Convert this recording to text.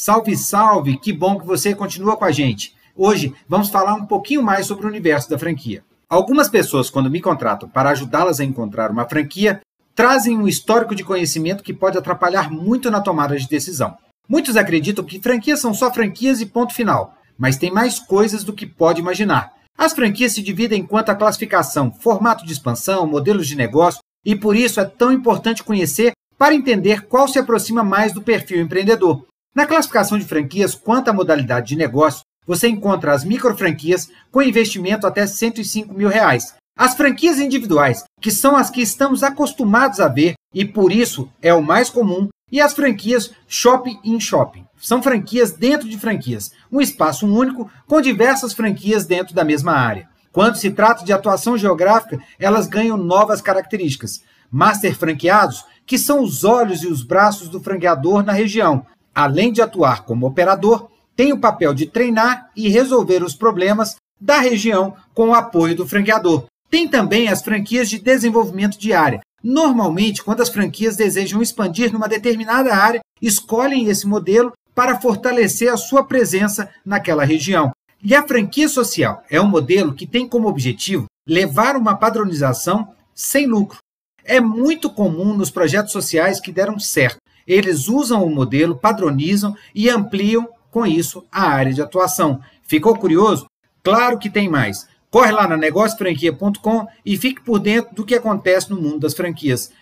Salve, salve! Que bom que você continua com a gente. Hoje vamos falar um pouquinho mais sobre o universo da franquia. Algumas pessoas, quando me contratam para ajudá-las a encontrar uma franquia, trazem um histórico de conhecimento que pode atrapalhar muito na tomada de decisão. Muitos acreditam que franquias são só franquias e ponto final, mas tem mais coisas do que pode imaginar. As franquias se dividem quanto à classificação, formato de expansão, modelos de negócio, e por isso é tão importante conhecer para entender qual se aproxima mais do perfil empreendedor. Na classificação de franquias, quanto à modalidade de negócio, você encontra as micro franquias com investimento até 105 mil reais. As franquias individuais, que são as que estamos acostumados a ver e por isso é o mais comum, e as franquias shopping in shopping. São franquias dentro de franquias, um espaço único com diversas franquias dentro da mesma área. Quando se trata de atuação geográfica, elas ganham novas características. Master franqueados, que são os olhos e os braços do franqueador na região, além de atuar como operador, tem o papel de treinar e resolver os problemas da região com o apoio do franqueador. Tem também as franquias de desenvolvimento de área. Normalmente, quando as franquias desejam expandir numa determinada área, escolhem esse modelo para fortalecer a sua presença naquela região. E a franquia social é um modelo que tem como objetivo levar uma padronização sem lucro. É muito comum nos projetos sociais que deram certo eles usam o modelo, padronizam e ampliam com isso a área de atuação. Ficou curioso? Claro que tem mais. Corre lá na negociofranquia.com e fique por dentro do que acontece no mundo das franquias.